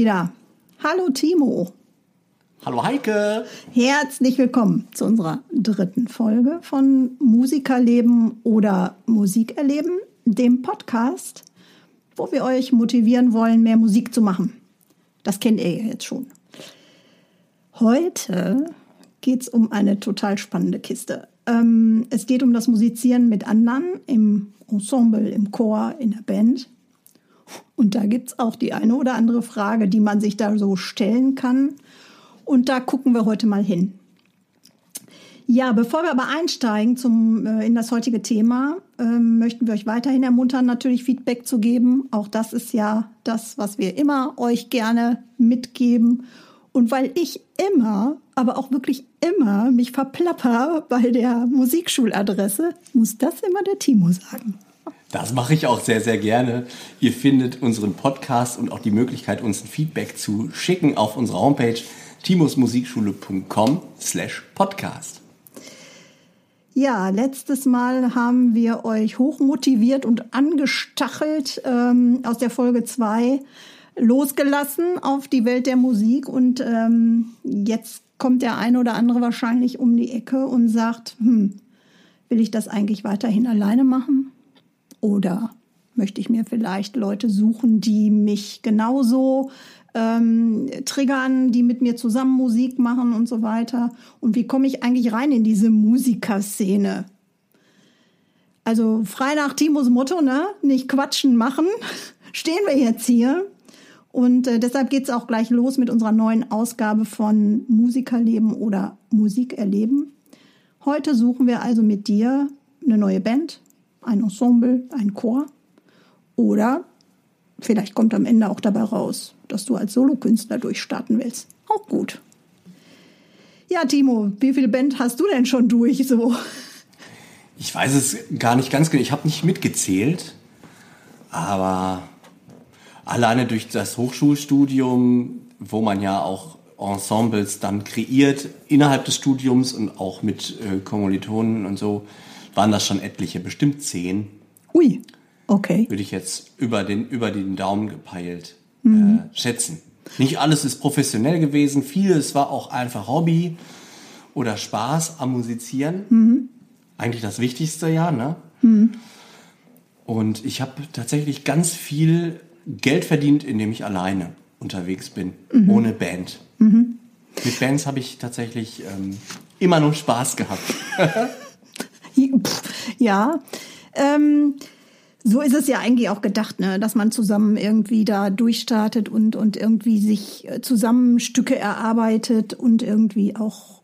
Wieder. Hallo Timo. Hallo Heike. Herzlich willkommen zu unserer dritten Folge von Musikerleben oder Musik erleben, dem Podcast, wo wir euch motivieren wollen, mehr Musik zu machen. Das kennt ihr ja jetzt schon. Heute geht es um eine total spannende Kiste. Ähm, es geht um das Musizieren mit anderen im Ensemble, im Chor, in der Band. Und da gibt es auch die eine oder andere Frage, die man sich da so stellen kann. Und da gucken wir heute mal hin. Ja, bevor wir aber einsteigen zum, äh, in das heutige Thema, ähm, möchten wir euch weiterhin ermuntern, natürlich Feedback zu geben. Auch das ist ja das, was wir immer euch gerne mitgeben. Und weil ich immer, aber auch wirklich immer mich verplapper bei der Musikschuladresse, muss das immer der Timo sagen. Das mache ich auch sehr, sehr gerne. Ihr findet unseren Podcast und auch die Möglichkeit, uns ein Feedback zu schicken auf unserer Homepage timusmusikschule.com slash podcast. Ja, letztes Mal haben wir euch hochmotiviert und angestachelt ähm, aus der Folge 2 losgelassen auf die Welt der Musik und ähm, jetzt kommt der eine oder andere wahrscheinlich um die Ecke und sagt, hm, will ich das eigentlich weiterhin alleine machen? Oder möchte ich mir vielleicht Leute suchen, die mich genauso ähm, triggern, die mit mir zusammen Musik machen und so weiter? Und wie komme ich eigentlich rein in diese Musikerszene? Also frei nach Timos Motto, ne? Nicht quatschen, machen. Stehen wir jetzt hier und äh, deshalb geht's auch gleich los mit unserer neuen Ausgabe von Musikerleben oder Musik erleben. Heute suchen wir also mit dir eine neue Band, ein Ensemble, ein Chor oder vielleicht kommt am Ende auch dabei raus, dass du als Solokünstler durchstarten willst. Auch gut. Ja, Timo, wie viele Band hast du denn schon durch so? Ich weiß es gar nicht ganz genau. Ich habe nicht mitgezählt, aber alleine durch das Hochschulstudium, wo man ja auch Ensembles dann kreiert innerhalb des Studiums und auch mit äh, Kommilitonen und so, waren das schon etliche, bestimmt zehn. Ui, okay. Würde ich jetzt über den, über den Daumen gepeilt mhm. äh, schätzen. Nicht alles ist professionell gewesen, vieles war auch einfach Hobby oder Spaß am Musizieren. Mhm. Eigentlich das Wichtigste, ja, ne? Mhm. Und ich habe tatsächlich ganz viel Geld verdient, indem ich alleine unterwegs bin, mhm. ohne Band. Mhm. Mit Bands habe ich tatsächlich ähm, immer nur Spaß gehabt. ja, ähm, so ist es ja eigentlich auch gedacht, ne? dass man zusammen irgendwie da durchstartet und, und irgendwie sich äh, zusammen Stücke erarbeitet und irgendwie auch,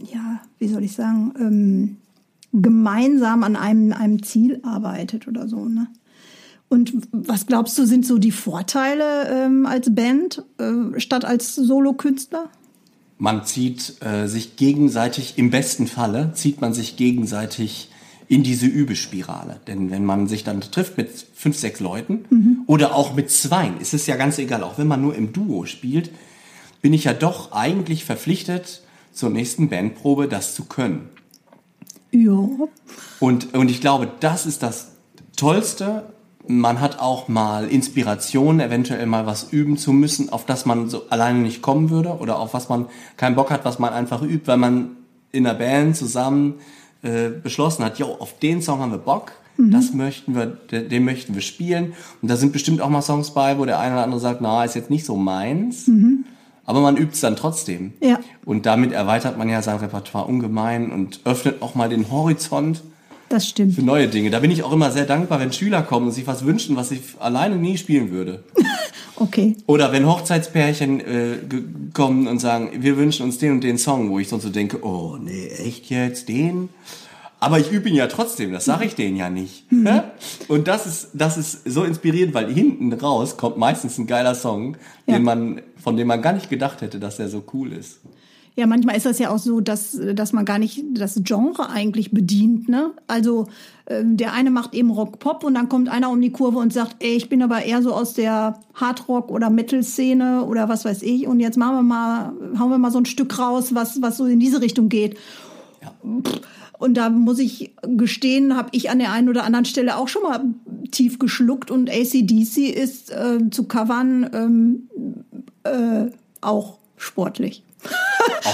ja, wie soll ich sagen, ähm, gemeinsam an einem, einem Ziel arbeitet oder so. Ne? Und was glaubst du, sind so die Vorteile ähm, als Band äh, statt als Solokünstler? Man zieht äh, sich gegenseitig, im besten Falle, zieht man sich gegenseitig in diese Übespirale. Denn wenn man sich dann trifft mit fünf, sechs Leuten mhm. oder auch mit zweien, ist es ja ganz egal. Auch wenn man nur im Duo spielt, bin ich ja doch eigentlich verpflichtet, zur nächsten Bandprobe das zu können. Ja. Und, und ich glaube, das ist das Tollste man hat auch mal Inspiration, eventuell mal was üben zu müssen, auf das man so alleine nicht kommen würde oder auf was man keinen Bock hat, was man einfach übt, weil man in der Band zusammen äh, beschlossen hat, jo, auf den Song haben wir Bock, mhm. das möchten wir, den möchten wir spielen. Und da sind bestimmt auch mal Songs bei, wo der eine oder andere sagt, na, ist jetzt nicht so meins. Mhm. Aber man übt es dann trotzdem. Ja. Und damit erweitert man ja sein Repertoire ungemein und öffnet auch mal den Horizont das stimmt. Für neue Dinge. Da bin ich auch immer sehr dankbar, wenn Schüler kommen und sich was wünschen, was ich alleine nie spielen würde. okay. Oder wenn Hochzeitspärchen äh, kommen und sagen, wir wünschen uns den und den Song, wo ich sonst so denke, oh nee, echt jetzt den? Aber ich übe ihn ja trotzdem, das sage ich denen ja nicht. Mhm. Und das ist, das ist so inspirierend, weil hinten raus kommt meistens ein geiler Song, ja. den man, von dem man gar nicht gedacht hätte, dass der so cool ist. Ja, manchmal ist das ja auch so, dass, dass man gar nicht das Genre eigentlich bedient. Ne? Also ähm, der eine macht eben Rock-Pop und dann kommt einer um die Kurve und sagt, ey, ich bin aber eher so aus der Hardrock- oder Metal-Szene oder was weiß ich und jetzt machen wir mal, hauen wir mal so ein Stück raus, was, was so in diese Richtung geht. Ja. Und da muss ich gestehen, habe ich an der einen oder anderen Stelle auch schon mal tief geschluckt und ACDC ist äh, zu covern ähm, äh, auch sportlich.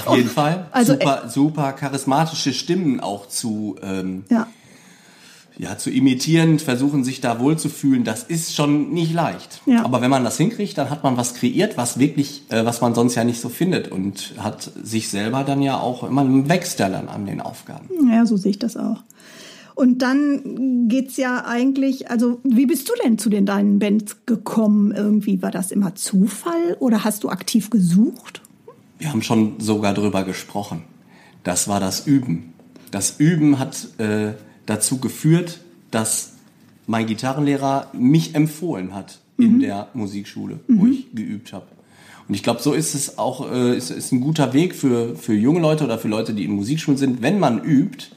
Auf jeden Fall. Also, super, super charismatische Stimmen auch zu, ähm, ja. ja, zu imitieren, versuchen sich da wohlzufühlen. Das ist schon nicht leicht. Ja. Aber wenn man das hinkriegt, dann hat man was kreiert, was wirklich, äh, was man sonst ja nicht so findet und hat sich selber dann ja auch immer wächst ja dann an den Aufgaben. Ja, so sehe ich das auch. Und dann geht's ja eigentlich, also wie bist du denn zu den deinen Bands gekommen? Irgendwie war das immer Zufall oder hast du aktiv gesucht? Wir haben schon sogar drüber gesprochen. Das war das Üben. Das Üben hat äh, dazu geführt, dass mein Gitarrenlehrer mich empfohlen hat mhm. in der Musikschule, mhm. wo ich geübt habe. Und ich glaube, so ist es auch, äh, ist, ist ein guter Weg für, für junge Leute oder für Leute, die in Musikschulen sind. Wenn man übt,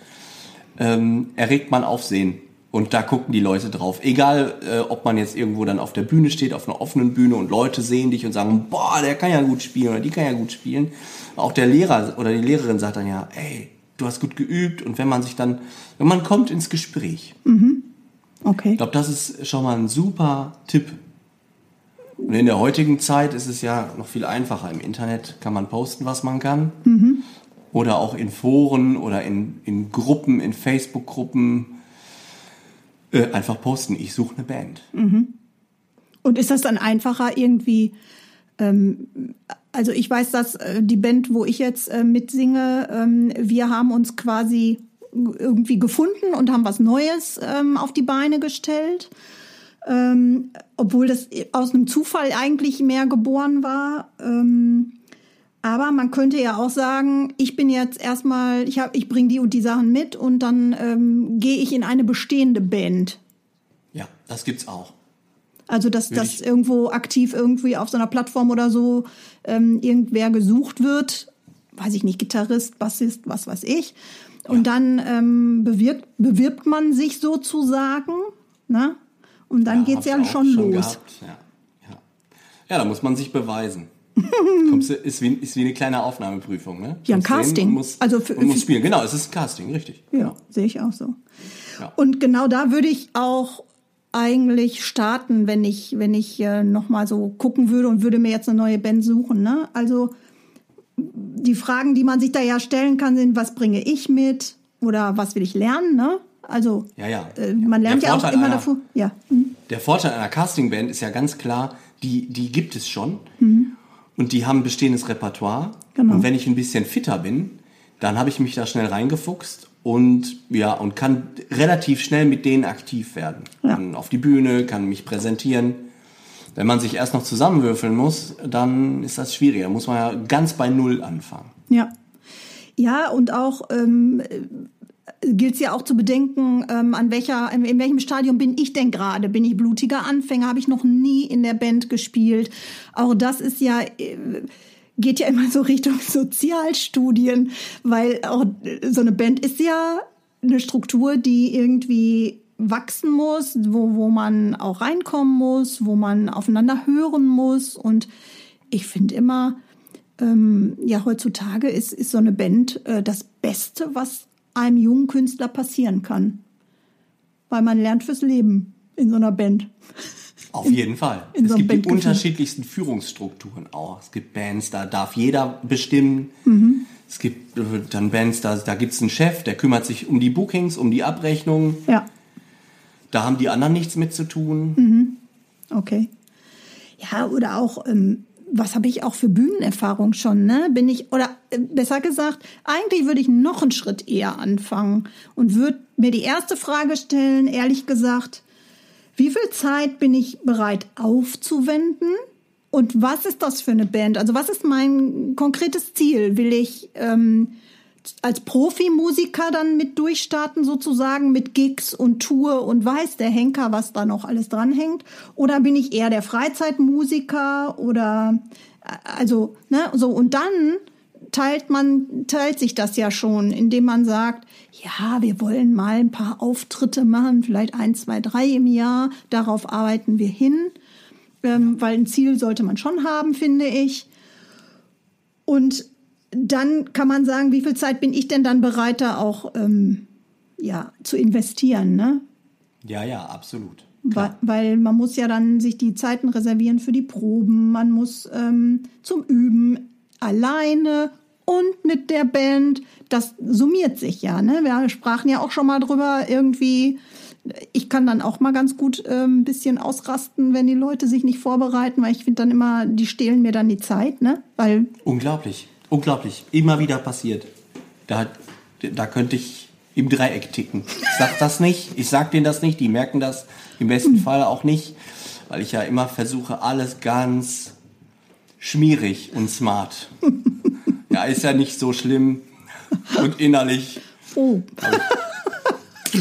ähm, erregt man Aufsehen. Und da gucken die Leute drauf. Egal, äh, ob man jetzt irgendwo dann auf der Bühne steht, auf einer offenen Bühne und Leute sehen dich und sagen, boah, der kann ja gut spielen oder die kann ja gut spielen. Auch der Lehrer oder die Lehrerin sagt dann ja, ey, du hast gut geübt. Und wenn man sich dann, wenn man kommt ins Gespräch. Mhm. Okay. Ich glaube, das ist schon mal ein super Tipp. Und in der heutigen Zeit ist es ja noch viel einfacher. Im Internet kann man posten, was man kann. Mhm. Oder auch in Foren oder in, in Gruppen, in Facebook-Gruppen äh, einfach posten, ich suche eine Band. Mhm. Und ist das dann einfacher irgendwie? Ähm, also ich weiß, dass äh, die Band, wo ich jetzt äh, mitsinge, ähm, wir haben uns quasi irgendwie gefunden und haben was Neues ähm, auf die Beine gestellt. Ähm, obwohl das aus einem Zufall eigentlich mehr geboren war. Ähm, aber man könnte ja auch sagen, ich bin jetzt erstmal, ich, hab, ich bringe die und die Sachen mit und dann ähm, gehe ich in eine bestehende Band. Ja, das gibt's auch. Also, dass das irgendwo aktiv irgendwie auf so einer Plattform oder so ähm, irgendwer gesucht wird, weiß ich nicht, Gitarrist, Bassist, was weiß ich. Und ja. dann ähm, bewirbt, bewirbt man sich sozusagen, ne? Und dann ja, geht's ja schon, schon los. Ja. Ja. ja, da muss man sich beweisen. Kommst du, ist, wie, ist wie eine kleine Aufnahmeprüfung, ne? Ja, ein Casting. Muss, also für, muss spielen. Genau, es ist ein Casting, richtig. Ja, ja. sehe ich auch so. Ja. Und genau da würde ich auch eigentlich starten, wenn ich, wenn ich äh, nochmal so gucken würde und würde mir jetzt eine neue Band suchen. Ne? Also die Fragen, die man sich da ja stellen kann, sind, was bringe ich mit oder was will ich lernen? Ne? Also ja, ja. Äh, man lernt ja auch immer einer, davor. Ja. Mhm. Der Vorteil einer Castingband ist ja ganz klar, die, die gibt es schon. Mhm und die haben bestehendes Repertoire. Genau. Und wenn ich ein bisschen fitter bin, dann habe ich mich da schnell reingefuchst und ja und kann relativ schnell mit denen aktiv werden. Ja. Kann auf die Bühne, kann mich präsentieren. Wenn man sich erst noch zusammenwürfeln muss, dann ist das schwieriger. Da muss man ja ganz bei Null anfangen. Ja. Ja, und auch ähm, gilt es ja auch zu bedenken, ähm, an welcher, in, in welchem Stadium bin ich denn gerade? Bin ich blutiger Anfänger? Habe ich noch nie in der Band gespielt? Auch das ist ja äh, geht ja immer so Richtung Sozialstudien, weil auch so eine Band ist ja eine Struktur, die irgendwie wachsen muss, wo, wo man auch reinkommen muss, wo man aufeinander hören muss. Und ich finde immer, ähm, ja, heutzutage ist, ist so eine Band äh, das Beste, was einem jungen Künstler passieren kann. Weil man lernt fürs Leben in so einer Band. Auf jeden Fall. In es so gibt die unterschiedlichsten Führungsstrukturen auch. Es gibt Bands, da darf jeder bestimmen. Mhm. Es gibt äh, dann Bands, da, da gibt es einen Chef, der kümmert sich um die Bookings, um die Abrechnung. Ja. Da haben die anderen nichts mit zu tun. Mhm. Okay. Ja, oder auch ähm, was habe ich auch für Bühnenerfahrung schon, ne? Bin ich, oder äh, besser gesagt, eigentlich würde ich noch einen Schritt eher anfangen und würde mir die erste Frage stellen, ehrlich gesagt, wie viel Zeit bin ich bereit aufzuwenden? Und was ist das für eine Band? Also was ist mein konkretes Ziel? Will ich ähm, als Profimusiker dann mit durchstarten sozusagen mit Gigs und Tour und weiß der Henker, was da noch alles dranhängt? Oder bin ich eher der Freizeitmusiker oder also ne so und dann teilt man teilt sich das ja schon, indem man sagt, ja, wir wollen mal ein paar Auftritte machen, vielleicht ein, zwei, drei im Jahr. Darauf arbeiten wir hin, ähm, weil ein Ziel sollte man schon haben, finde ich. Und dann kann man sagen, wie viel Zeit bin ich denn dann bereit, da auch ähm, ja, zu investieren, ne? Ja, ja, absolut. Weil, weil man muss ja dann sich die Zeiten reservieren für die Proben, man muss ähm, zum Üben alleine und mit der Band. Das summiert sich ja, ne? Wir sprachen ja auch schon mal drüber, irgendwie. Ich kann dann auch mal ganz gut äh, ein bisschen ausrasten, wenn die Leute sich nicht vorbereiten, weil ich finde dann immer, die stehlen mir dann die Zeit, ne? Weil Unglaublich. Unglaublich. Immer wieder passiert. Da, da könnte ich im Dreieck ticken. Ich sag das nicht, ich sag denen das nicht, die merken das im besten Fall auch nicht, weil ich ja immer versuche, alles ganz schmierig und smart. ja, ist ja nicht so schlimm und innerlich. oh. ja,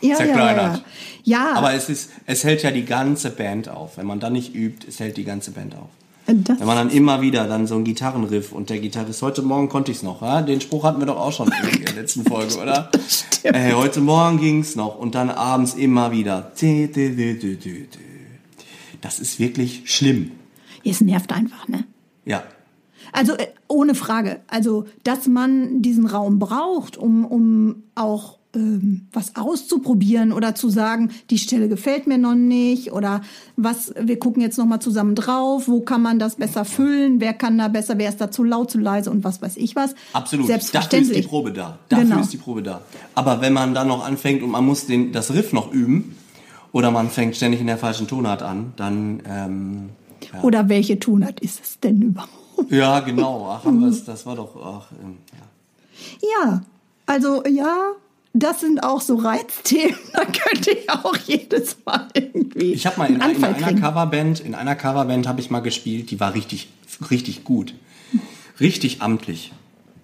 ja, ja, zerkleinert. ja. Ja, Aber es ist, es hält ja die ganze Band auf. Wenn man dann nicht übt, es hält die ganze Band auf. Das, Wenn man dann immer wieder dann so ein Gitarrenriff und der Gitarrist, heute Morgen konnte ich es noch, ja? den Spruch hatten wir doch auch schon in der letzten Folge, oder? Ey, heute Morgen ging's noch und dann abends immer wieder. Das ist wirklich schlimm. es nervt einfach, ne? Ja, Also äh, ohne Frage. Also, dass man diesen Raum braucht, um, um auch ähm, was auszuprobieren oder zu sagen, die Stelle gefällt mir noch nicht oder was, wir gucken jetzt noch mal zusammen drauf, wo kann man das besser füllen, wer kann da besser, wer ist da zu laut, zu leise und was weiß ich was. absolut. Dafür ist die Probe da. Dafür Genau. ist die Probe da. Aber wenn man dann noch anfängt und man muss den, das Riff noch üben oder man fängt ständig in der falschen Tonart an, dann ähm, Oder welche Tonart ist es denn überhaupt? ja genau. Ach, wir's, das war doch ach, ähm, ja. Ja, also ja, das sind auch so Reizthemen. Da könnte ich auch jedes Mal irgendwie. Ich habe mal in, in einer. Coverband, in einer Coverband habe ich mal gespielt, die war richtig, richtig gut. Richtig amtlich.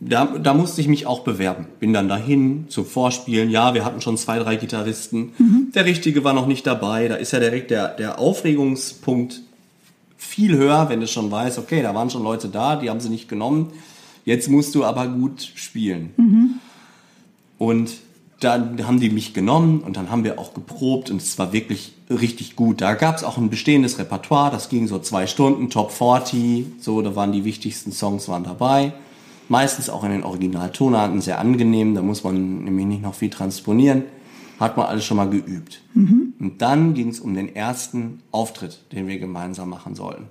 Da, da musste ich mich auch bewerben. Bin dann dahin zum Vorspielen. Ja, wir hatten schon zwei, drei Gitarristen. Der Richtige war noch nicht dabei. Da ist ja direkt der, der Aufregungspunkt viel höher, wenn du schon weißt, okay, da waren schon Leute da, die haben sie nicht genommen. Jetzt musst du aber gut spielen. Und dann haben die mich genommen und dann haben wir auch geprobt und es war wirklich richtig gut. Da gab es auch ein bestehendes Repertoire, das ging so zwei Stunden, Top 40, so, da waren die wichtigsten Songs waren dabei. Meistens auch in den Originaltonarten sehr angenehm, da muss man nämlich nicht noch viel transponieren. Hat man alles schon mal geübt. Und dann ging es um den ersten Auftritt, den wir gemeinsam machen sollten.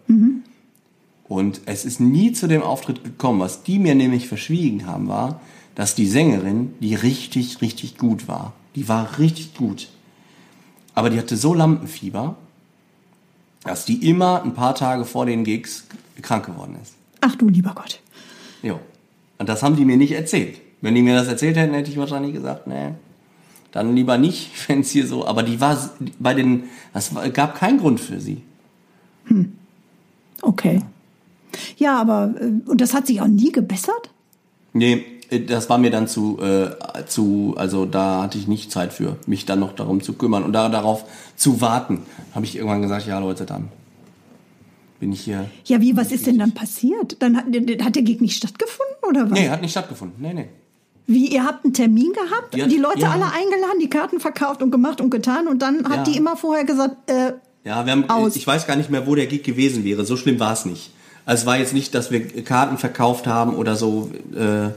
Und es ist nie zu dem Auftritt gekommen. Was die mir nämlich verschwiegen haben, war, dass die Sängerin, die richtig, richtig gut war, die war richtig gut. Aber die hatte so Lampenfieber, dass die immer ein paar Tage vor den Gigs krank geworden ist. Ach du lieber Gott. Jo. Und das haben die mir nicht erzählt. Wenn die mir das erzählt hätten, hätte ich wahrscheinlich gesagt, nee, dann lieber nicht, wenn es hier so. Aber die war bei den, es gab keinen Grund für sie. Okay. Ja, aber äh, und das hat sich auch nie gebessert? Nee, das war mir dann zu, äh, zu, also da hatte ich nicht Zeit für, mich dann noch darum zu kümmern und da, darauf zu warten. Habe ich irgendwann gesagt, ja Leute, dann bin ich hier. Ja, wie, was ist denn dann passiert? Dann hat, hat der Gig nicht stattgefunden oder was? Nee, hat nicht stattgefunden. Nee, nee. Wie, ihr habt einen Termin gehabt, Die die, hat- Leute ja. alle eingeladen, die Karten verkauft und gemacht und getan und dann hat Ja. die immer vorher gesagt, äh, Ja, wir haben, Aus. ich weiß gar nicht mehr, wo der Gig gewesen wäre. So schlimm war es nicht. Also es war jetzt nicht, dass wir Karten verkauft haben oder so. Äh,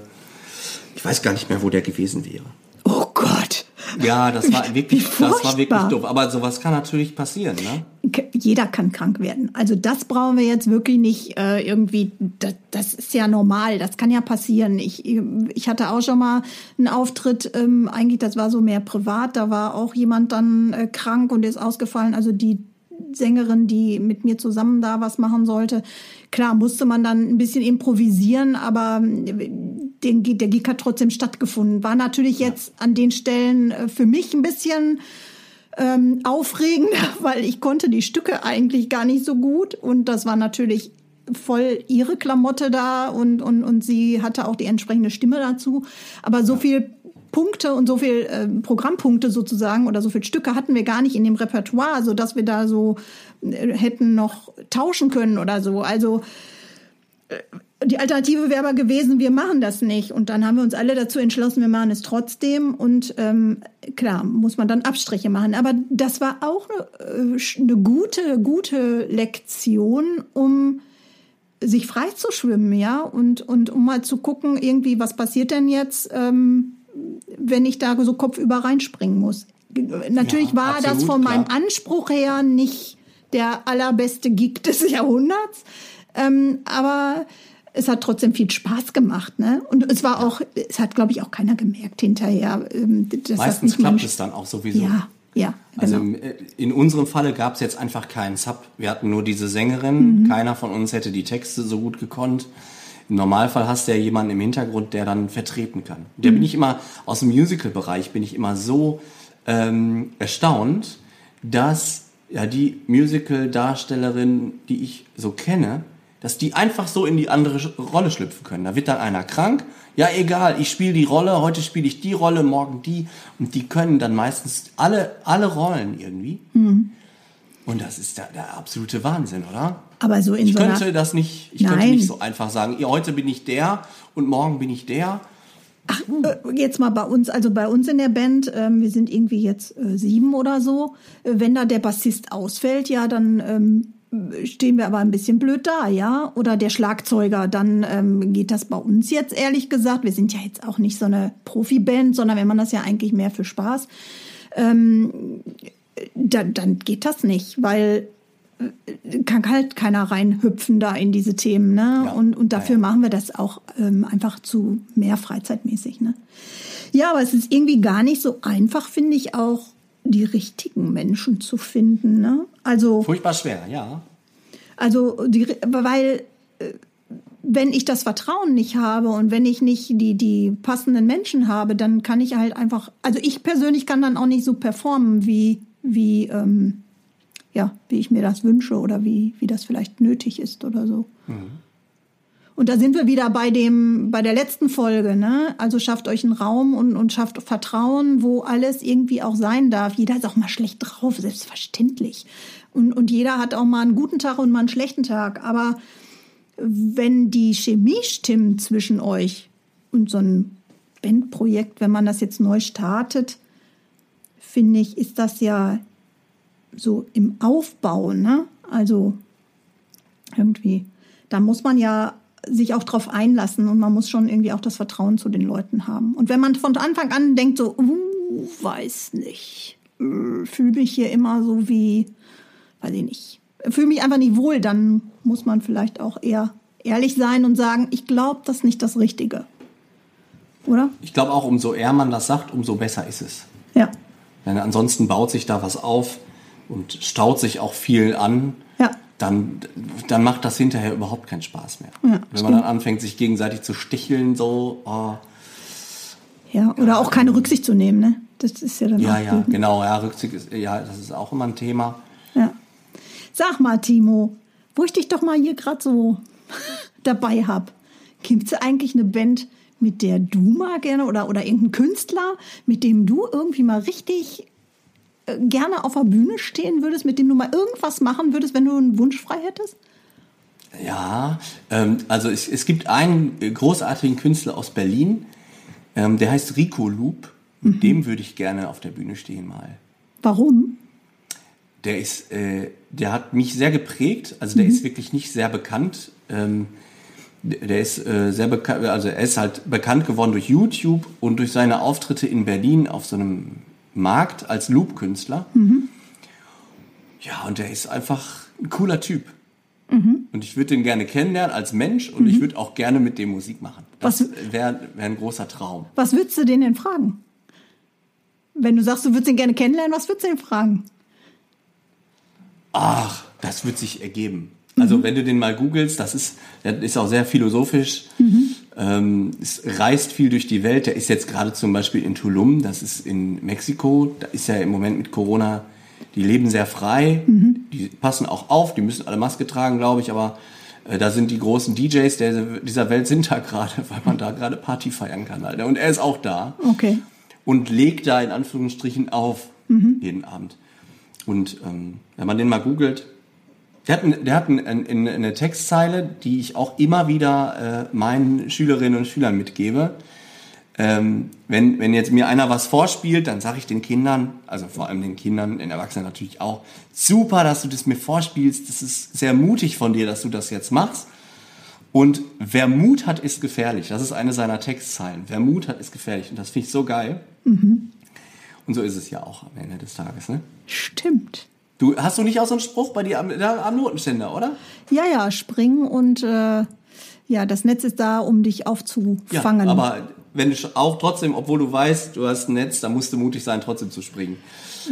ich weiß gar nicht mehr, wo der gewesen wäre. oh Gott. Ja, das war wirklich, das war wirklich doof. Aber sowas kann natürlich passieren, ne? Jeder kann krank werden. Also das brauchen wir jetzt wirklich nicht äh, irgendwie, das, das ist ja normal, das kann ja passieren. Ich, ich hatte auch schon mal einen Auftritt, ähm, eigentlich das war so mehr privat, da war auch jemand dann äh, krank und ist ausgefallen. Also die Sängerin, die mit mir zusammen da was machen sollte. Klar, musste man dann ein bisschen improvisieren, aber äh, den, der Gig hat trotzdem stattgefunden. War natürlich jetzt an den Stellen äh, für mich ein bisschen ähm, aufregend, weil ich konnte die Stücke eigentlich gar nicht so gut und das war natürlich voll ihre Klamotte da und, und, und sie hatte auch die entsprechende Stimme dazu. Aber so viel Punkte und so viel äh, Programmpunkte sozusagen oder so viel Stücke hatten wir gar nicht in dem Repertoire, so dass wir da so äh, hätten noch tauschen können oder so. Also äh, die Alternative wäre aber gewesen, wir machen das nicht. Und dann haben wir uns alle dazu entschlossen, wir machen es trotzdem. Und ähm, klar, muss man dann Abstriche machen. Aber das war auch eine, äh, eine gute, gute Lektion, um sich frei zu schwimmen, ja, und, und um mal zu gucken, irgendwie, was passiert denn jetzt, ähm, wenn ich da so kopfüber reinspringen muss. Natürlich ja, war absolut, das von meinem klar. Anspruch her nicht der allerbeste Gig des Jahrhunderts, ähm, aber es hat trotzdem viel Spaß gemacht, ne? Und es war auch, es hat, glaube ich, auch keiner gemerkt hinterher. Ähm, dass Meistens klappt es dann auch sowieso. Ja, ja. Also genau. Also in unserem Falle gab es jetzt einfach keinen Sub. Wir hatten nur diese Sängerin. Mhm. Keiner von uns hätte die Texte so gut gekonnt. Im Normalfall hast du ja jemanden im Hintergrund, der dann vertreten kann. Der mhm. bin ich immer, aus dem Musical-Bereich bin ich immer so ähm, erstaunt, dass ja die Musical-Darstellerin, die ich so kenne, dass die einfach so in die andere Rolle schlüpfen können. Da wird dann einer krank, ja egal, ich spiele die Rolle, heute spiele ich die Rolle, morgen die und die können dann meistens alle, alle Rollen irgendwie. Mhm. Und das ist der, der absolute Wahnsinn, oder? Aber so in ich so könnte das nicht, ich Nein. könnte nicht so einfach sagen, heute bin ich der und morgen bin ich der. Ach, äh, jetzt mal bei uns, also bei uns in der Band, ähm, wir sind irgendwie jetzt äh, sieben oder so. Äh, wenn da der Bassist ausfällt, ja, dann ähm, stehen wir aber ein bisschen blöd da, ja. Oder der Schlagzeuger, dann ähm, geht das bei uns jetzt ehrlich gesagt. Wir sind ja jetzt auch nicht so eine Profiband, sondern wir machen das ja eigentlich mehr für Spaß. Ähm, dann, dann geht das nicht, weil äh, kann halt keiner reinhüpfen da in diese Themen, ne? Ja. Und, und dafür ja, ja. machen wir das auch ähm, einfach zu mehr freizeitmäßig, ne? Ja, aber es ist irgendwie gar nicht so einfach, finde ich auch, die richtigen Menschen zu finden, ne? Also. Furchtbar schwer, ja. Also, die, weil, äh, wenn ich das Vertrauen nicht habe und wenn ich nicht die, die passenden Menschen habe, dann kann ich halt einfach, also ich persönlich kann dann auch nicht so performen, wie wie, ähm, ja, wie ich mir das wünsche oder wie, wie das vielleicht nötig ist oder so. Mhm. Und da sind wir wieder bei dem, bei der letzten Folge, ne? Also schafft euch einen Raum und, und schafft Vertrauen, wo alles irgendwie auch sein darf. Jeder ist auch mal schlecht drauf, selbstverständlich. Und, und jeder hat auch mal einen guten Tag und mal einen schlechten Tag. Aber wenn die Chemie stimmt zwischen euch und so ein Bandprojekt, wenn man das jetzt neu startet, finde ich, ist das ja so im Aufbau, ne? Also irgendwie, da muss man ja sich auch drauf einlassen und man muss schon irgendwie auch das Vertrauen zu den Leuten haben. Und wenn man von Anfang an denkt so, uh, weiß nicht, äh, fühle mich hier immer so wie, weiß ich nicht, fühle mich einfach nicht wohl, dann muss man vielleicht auch eher ehrlich sein und sagen, ich glaube, das ist nicht das Richtige. Oder? Ich glaube auch, umso eher man das sagt, umso besser ist es. Ja. Denn ansonsten baut sich da was auf und staut sich auch viel an. Dann, dann macht das hinterher überhaupt keinen Spaß mehr. Ja, Wenn man dann anfängt, sich gegenseitig zu sticheln, so. Oh, ja, oder ja, auch keine Rücksicht zu nehmen, ne? Das ist ja dann Ja, ja, gut. genau. Ja, Rücksicht ist, ja, das ist auch immer ein Thema. Ja. Sag mal, Timo, wo ich dich doch mal hier gerade so dabei habe, gibt es eigentlich eine Band, mit der du mal gerne oder, oder irgendein Künstler, mit dem du irgendwie mal richtig gerne auf der Bühne stehen würdest, mit dem du mal irgendwas machen würdest, wenn du einen Wunsch frei hättest? Ja, ähm, also es, es gibt einen großartigen Künstler aus Berlin, ähm, der heißt Rico Loop. Mit mhm. dem würde ich gerne auf der Bühne stehen mal. Warum? Der ist, äh, der hat mich sehr geprägt. Also der mhm. ist wirklich nicht sehr bekannt. Ähm, der ist äh, sehr bekannt, also er ist halt bekannt geworden durch YouTube und durch seine Auftritte in Berlin auf so einem Markt als Loop-Künstler. Mhm. Ja, und er ist einfach ein cooler Typ. Mhm. Und ich würde den gerne kennenlernen als Mensch und mhm. ich würde auch gerne mit dem Musik machen. Das wäre wär ein großer Traum. Was würdest du den denn fragen? Wenn du sagst, du würdest ihn gerne kennenlernen, was würdest du ihn fragen? Ach, das wird sich ergeben. Also mhm. wenn du den mal googelst, das ist, der ist auch sehr philosophisch. Mhm. Ähm, es reist viel durch die Welt. Der ist jetzt gerade zum Beispiel in Tulum, das ist in Mexiko. Da ist ja im Moment mit Corona, die leben sehr frei. Mhm. Die passen auch auf, die müssen alle Maske tragen, glaube ich, aber Äh, da sind die großen DJs der, dieser Welt sind da gerade, weil man da gerade Party feiern kann, Alter. Und er ist auch da. Okay. Und legt da in Anführungsstrichen auf Mhm. jeden Abend. Und ähm, wenn man den mal googelt, der hat, ein, der hat ein, ein, eine Textzeile, die ich auch immer wieder äh, meinen Schülerinnen und Schülern mitgebe. Ähm, wenn, wenn jetzt mir einer was vorspielt, dann sage ich den Kindern, also vor allem den Kindern, den Erwachsenen natürlich auch, super, dass du das mir vorspielst. Das ist sehr mutig von dir, dass du das jetzt machst. Und wer Mut hat, ist gefährlich. Das ist eine seiner Textzeilen. Wer Mut hat, ist gefährlich. Und das finde ich so geil. Und so ist es ja auch am Ende des Tages. Ne? Stimmt. Du hast du nicht auch so einen Spruch bei dir am, am Notenständer, oder? Ja, ja, springen und äh, ja, das Netz ist da, um dich aufzufangen. Ja, aber wenn du auch trotzdem, obwohl du weißt, du hast ein Netz, dann musst du mutig sein, trotzdem zu springen.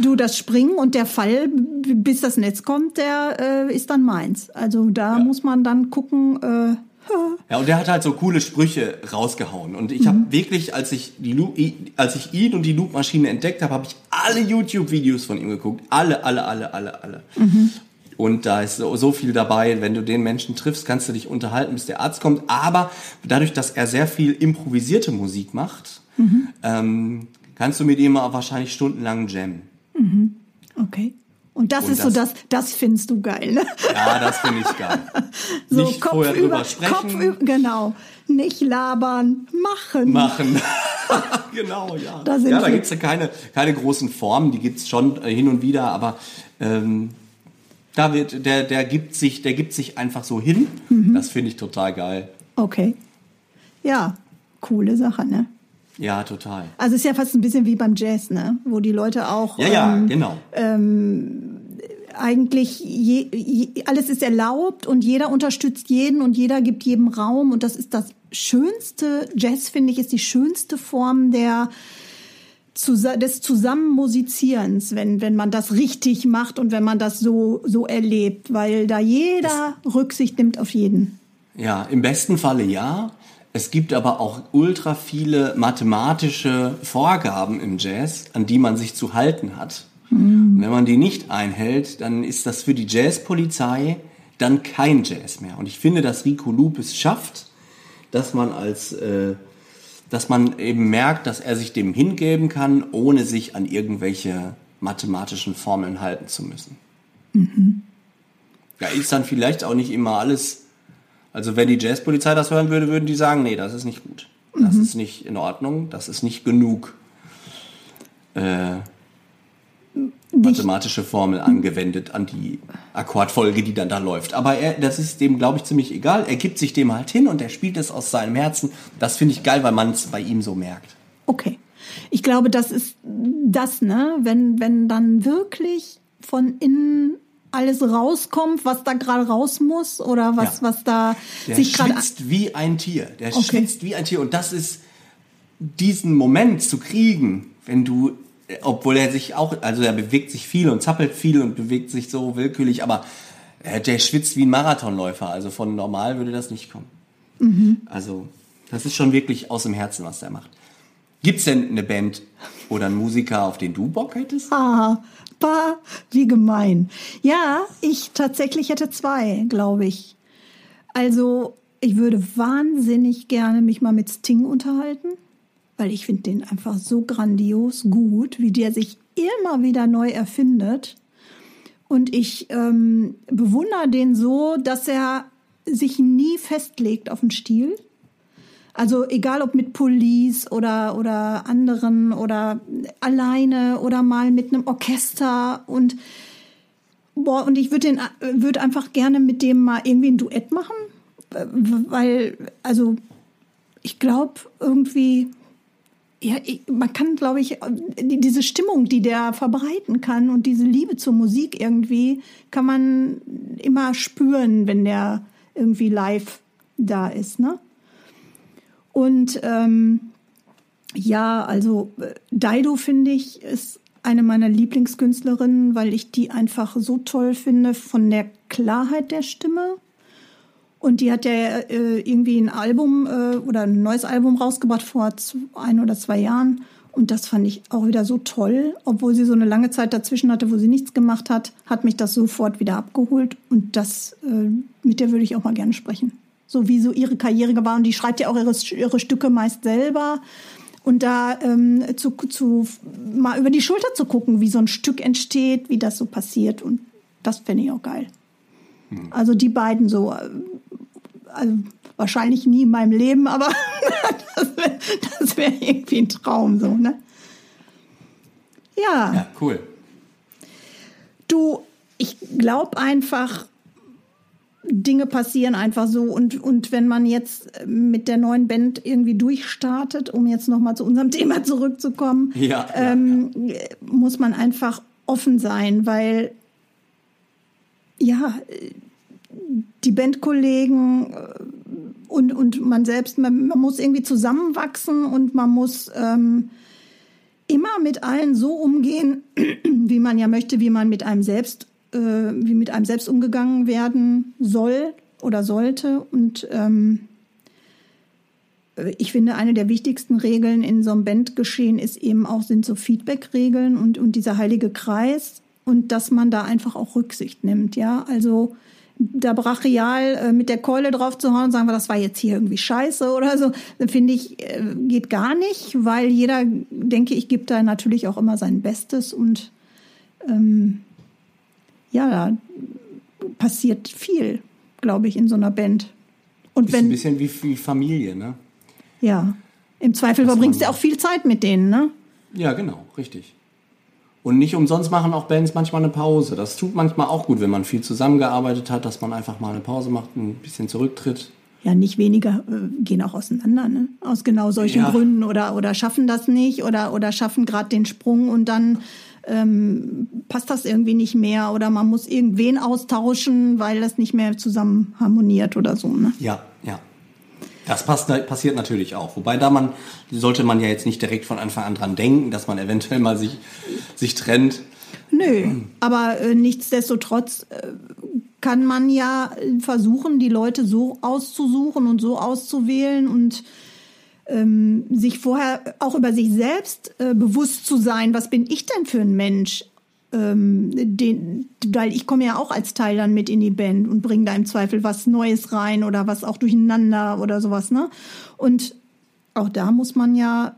Du, das Springen und der Fall, bis das Netz kommt, der äh, ist dann meins. Also da muss man dann gucken, äh, Ja, und der hat halt so coole Sprüche rausgehauen. Und ich habe wirklich, als ich, als ich ihn und die Loop-Maschine entdeckt habe, habe ich alle YouTube-Videos von ihm geguckt. Alle, alle, alle, alle, alle. Und da ist so, so viel dabei. Wenn du den Menschen triffst, kannst du dich unterhalten, bis der Arzt kommt. Aber dadurch, dass er sehr viel improvisierte Musik macht, ähm, kannst du mit ihm auch wahrscheinlich stundenlang jammen. okay. Und das Und ist so das- das, das findest du geil. Ne? Ja, das finde ich geil. So Nicht vorher drüber sprechen. Kopf über, genau. Nicht labern, machen. machen. genau, ja. Da ja, da wir. gibt's ja keine, keine großen Formen, die gibt's schon äh, hin und wieder, aber ähm, da wird, der, der gibt sich, der gibt sich einfach so hin. Mhm. Das finde ich total geil. Okay. Ja, coole Sache, ne? Ja, total. Also es ist ja fast ein bisschen wie beim Jazz, ne? Wo die Leute auch Ja, ja, ähm, genau. eigentlich je, je, alles ist erlaubt und jeder unterstützt jeden und jeder gibt jedem Raum und das ist das schönste Jazz finde ich ist die schönste Form der des Zusammenmusizierens, wenn wenn man das richtig macht und wenn man das so so erlebt, weil da jeder Rücksicht nimmt auf jeden. Ja, im besten Falle ja. Es gibt aber auch ultra viele mathematische Vorgaben im Jazz, an die man sich zu halten hat. Und wenn man die nicht einhält, dann ist das für die Jazzpolizei dann kein Jazz mehr. Und ich finde, dass Rico Loop es schafft, dass man als, äh, dass man eben merkt, dass er sich dem hingeben kann, ohne sich an irgendwelche mathematischen Formeln halten zu müssen. Ja, ist dann vielleicht auch nicht immer alles also wenn die Jazzpolizei das hören würde, würden die sagen, nee, das ist nicht gut. Das ist nicht in Ordnung, das ist nicht genug äh, mathematische Formel angewendet an die Akkordfolge, die dann da läuft. Aber er, das ist dem, glaube ich, ziemlich egal. Er gibt sich dem halt hin und er spielt es aus seinem Herzen. Das finde ich geil, weil man es bei ihm so merkt. Okay. Ich glaube, das ist das, ne? Wenn, wenn dann wirklich von innen alles rauskommt, was da gerade raus muss oder was, Ja. was da Der sich gerade. schwitzt wie ein Tier. Der Okay. schwitzt wie ein Tier. Und das ist diesen Moment zu kriegen, wenn du, äh, obwohl er sich auch, also er bewegt sich viel und zappelt viel und bewegt sich so willkürlich, aber äh, der schwitzt wie ein Marathonläufer. Also von normal würde das nicht kommen. Mhm. Also das ist schon wirklich aus dem Herzen, was der macht. Gibt's denn eine Band oder einen Musiker, auf den du Bock hättest? Ah, bah, wie gemein. Ja, ich tatsächlich hätte zwei, glaube ich. Also, ich würde wahnsinnig gerne mich mal mit Sting unterhalten, weil ich finde den einfach so grandios gut, wie der sich immer wieder neu erfindet. Und ich ähm, bewundere den so, dass er sich nie festlegt auf den Stil. Also egal ob mit Police oder, oder anderen oder alleine oder mal mit einem Orchester und boah, und ich würde den würde einfach gerne mit dem mal irgendwie ein Duett machen, weil also ich glaube irgendwie ja, ich, man kann, glaube ich, die- diese Stimmung, die der verbreiten kann und diese Liebe zur Musik irgendwie, kann man immer spüren, wenn der irgendwie live da ist, ne? Und ähm, ja, also äh, Daido finde ich ist eine meiner Lieblingskünstlerinnen, weil ich die einfach so toll finde von der Klarheit der Stimme. Und die hat ja äh, irgendwie ein Album äh, oder ein neues Album rausgebracht vor ein oder zwei Jahren. Und das fand ich auch wieder so toll. Obwohl sie so eine lange Zeit dazwischen hatte, wo sie nichts gemacht hat, hat mich das sofort wieder abgeholt. Und das, äh, mit der würde ich auch mal gerne sprechen. So wie so ihre Karriere war. Und die schreibt ja auch ihre, ihre Stücke meist selber. Und da ähm, zu, zu mal über die Schulter zu gucken, wie so ein Stück entsteht, wie das so passiert. Und das fände ich auch geil. Hm. Also die beiden so, äh, also wahrscheinlich nie in meinem Leben, aber das wäre wär irgendwie ein Traum so, ne? Ja. Ja, cool. Du, ich glaube einfach, Dinge passieren einfach so und, und wenn man jetzt mit der neuen Band irgendwie durchstartet, um jetzt nochmal zu unserem Thema zurückzukommen, ja, ähm, ja, ja. muss man einfach offen sein, weil ja, die Bandkollegen äh, und, und man selbst, man, man muss irgendwie zusammenwachsen und man muss ähm, immer mit allen so umgehen, wie man ja möchte, wie man mit einem selbst, äh, wie mit einem selbst umgegangen werden soll oder sollte. Und ähm, ich finde, eine der wichtigsten Regeln in so einem Bandgeschehen ist eben auch, sind so Feedback-Regeln und, und dieser heilige Kreis und dass man da einfach auch Rücksicht nimmt, ja. Also da brachial äh, mit der Keule drauf zu hauen und sagen wir, das war jetzt hier irgendwie scheiße oder so, finde ich, äh, geht gar nicht, weil jeder, denke ich, gibt da natürlich auch immer sein Bestes und ähm, ja, da passiert viel, glaube ich, in so einer Band. Und ist wenn, ein bisschen wie, wie Familie, ne? Ja. Im Zweifel verbringst du auch viel Zeit mit denen, ne? Ja, genau, richtig. Und nicht umsonst machen auch Bands manchmal eine Pause. Das tut manchmal auch gut, wenn man viel zusammengearbeitet hat, dass man einfach mal eine Pause macht, ein bisschen zurücktritt. Ja, nicht weniger äh, gehen auch auseinander, ne? Aus genau solchen ja. Gründen oder, oder schaffen das nicht oder, oder schaffen gerade den Sprung und dann ähm, passt das irgendwie nicht mehr oder man muss irgendwen austauschen, weil das nicht mehr zusammen harmoniert oder so, ne? Ja, ja. Das passt, passiert natürlich auch. Wobei da man, sollte man ja jetzt nicht direkt von Anfang an dran denken, dass man eventuell mal sich, sich trennt. Nö, aber äh, nichtsdestotrotz äh, kann man ja versuchen, die Leute so auszusuchen und so auszuwählen und ähm, sich vorher auch über sich selbst äh, bewusst zu sein, was bin ich denn für ein Mensch? ähm, den, weil ich komme ja auch als Teil dann mit in die Band und bringe da im Zweifel was Neues rein oder was auch durcheinander oder sowas, ne? Und auch da muss man ja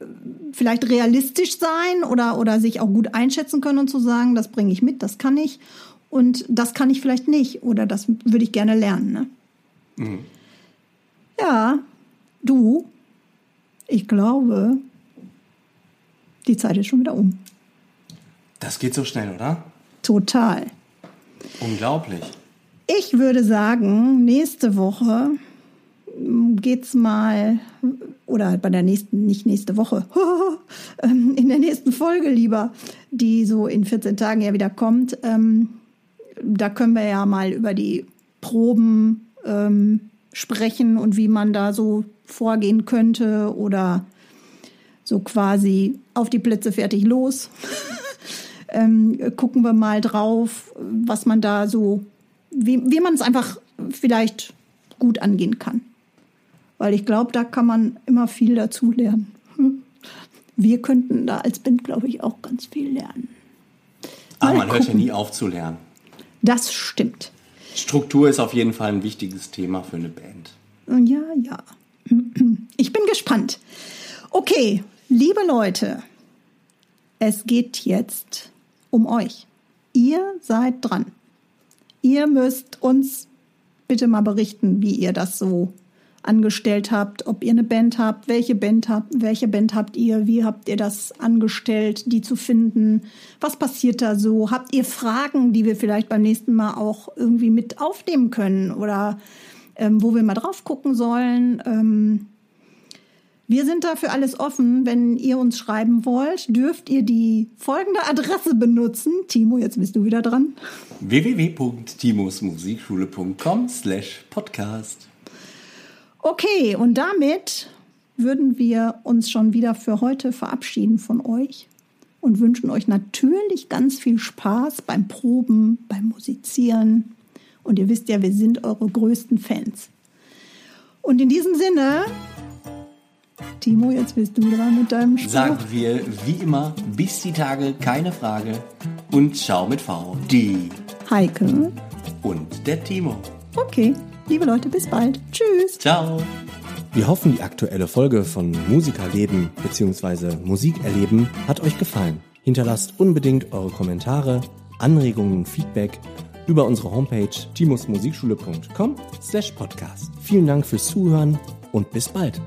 äh, vielleicht realistisch sein oder, oder sich auch gut einschätzen können und zu sagen, das bringe ich mit, das kann ich und das kann ich vielleicht nicht oder das würde ich gerne lernen. Ne? Mhm. Ja, du, ich glaube, die Zeit ist schon wieder um. Das geht so schnell, oder? Total. Unglaublich. Ich würde sagen, nächste Woche geht's mal oder bei der nächsten, nicht nächste Woche, ähm, in der nächsten Folge lieber, die so in 14 Tagen ja wieder kommt. Ähm, da können wir ja mal über die Proben ähm, sprechen und wie man da so vorgehen könnte oder so quasi auf die Plätze fertig los. ähm, gucken wir mal drauf, was man da so, wie, wie man es einfach vielleicht gut angehen kann. Weil ich glaube, da kann man immer viel dazu lernen. Wir könnten da als Band, glaube ich, auch ganz viel lernen. Aber man hört ja nie auf zu lernen. Das stimmt. Struktur ist auf jeden Fall ein wichtiges Thema für eine Band. Ja, ja. Ich bin gespannt. Okay, liebe Leute, es geht jetzt um euch. Ihr seid dran. Ihr müsst uns bitte mal berichten, wie ihr das so angestellt habt, ob ihr eine Band habt, welche Band habt, welche Band habt ihr, wie habt ihr das angestellt, die zu finden, was passiert da so, habt ihr Fragen, die wir vielleicht beim nächsten Mal auch irgendwie mit aufnehmen können oder ähm, wo wir mal drauf gucken sollen. Ähm, wir sind dafür alles offen. Wenn ihr uns schreiben wollt, dürft ihr die folgende Adresse benutzen. Timo, jetzt bist du wieder dran. www.timosmusikschule.com slash podcast. Okay, und damit würden wir uns schon wieder für heute verabschieden von euch und wünschen euch natürlich ganz viel Spaß beim Proben, beim Musizieren. Und ihr wisst ja, wir sind eure größten Fans. Und in diesem Sinne, Timo, jetzt bist du dran mit deinem Spruch. Sagen wir wie immer, bis die Tage, keine Frage. Und ciao mit V. Die Heike und der Timo. Okay, liebe Leute, bis bald. Tschüss. Ciao. Wir hoffen, die aktuelle Folge von Musikerleben bzw. Musikerleben hat euch gefallen. Hinterlasst unbedingt eure Kommentare, Anregungen, Feedback über unsere Homepage timusmusikschule.com slash podcast. Vielen Dank fürs Zuhören und bis bald.